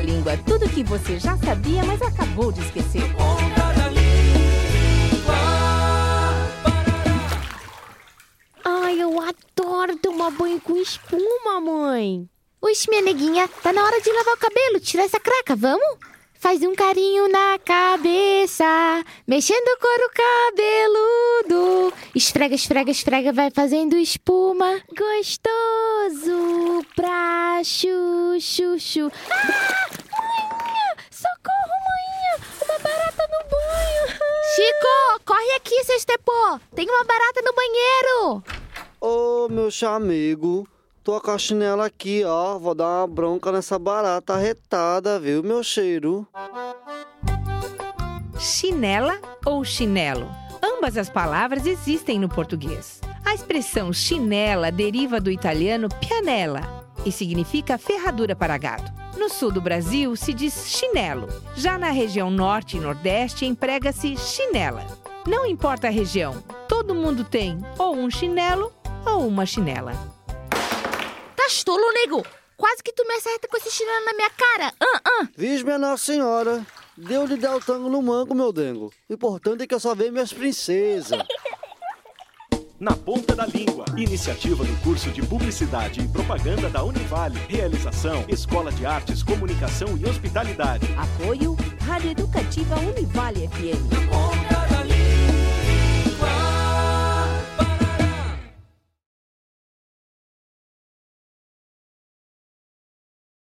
língua. Tudo que você já sabia, mas acabou de esquecer. Ai, eu adoro tomar banho com espuma, mãe. Oxe, minha neguinha, tá na hora de lavar o cabelo, tirar essa craca, vamos? Faz um carinho na cabeça, mexendo o couro cabeludo. Esfrega, esfrega, esfrega, vai fazendo espuma. Gostoso pra chuchu. Ah, manhã! Socorro, manhã! Uma barata no banho. Chico, corre aqui, seu estepô. Tem uma barata no banheiro. Ô, meu chamego, tô com a chinela aqui, ó. Vou dar uma bronca nessa barata arretada, viu, meu cheiro? Chinela ou chinelo? Ambas as palavras existem no português. A expressão chinela deriva do italiano pianella e significa ferradura para gado. No sul do Brasil se diz chinelo. Já na região norte e nordeste emprega-se chinela. Não importa a região, todo mundo tem ou um chinelo ou uma chinela. Tá tolo, nego? Quase que tu me acerta com esse chinelo na minha cara. Ah, ah. Viz, minha Nossa Senhora. Deu-lhe dar o tango no mango, meu dengo. O importante é que eu só vejo minhas princesas. Na Ponta da Língua. Iniciativa do curso de Publicidade e Propaganda da Univale. Realização: Escola de Artes, Comunicação e Hospitalidade. Apoio Rádio Educativa Univale FM.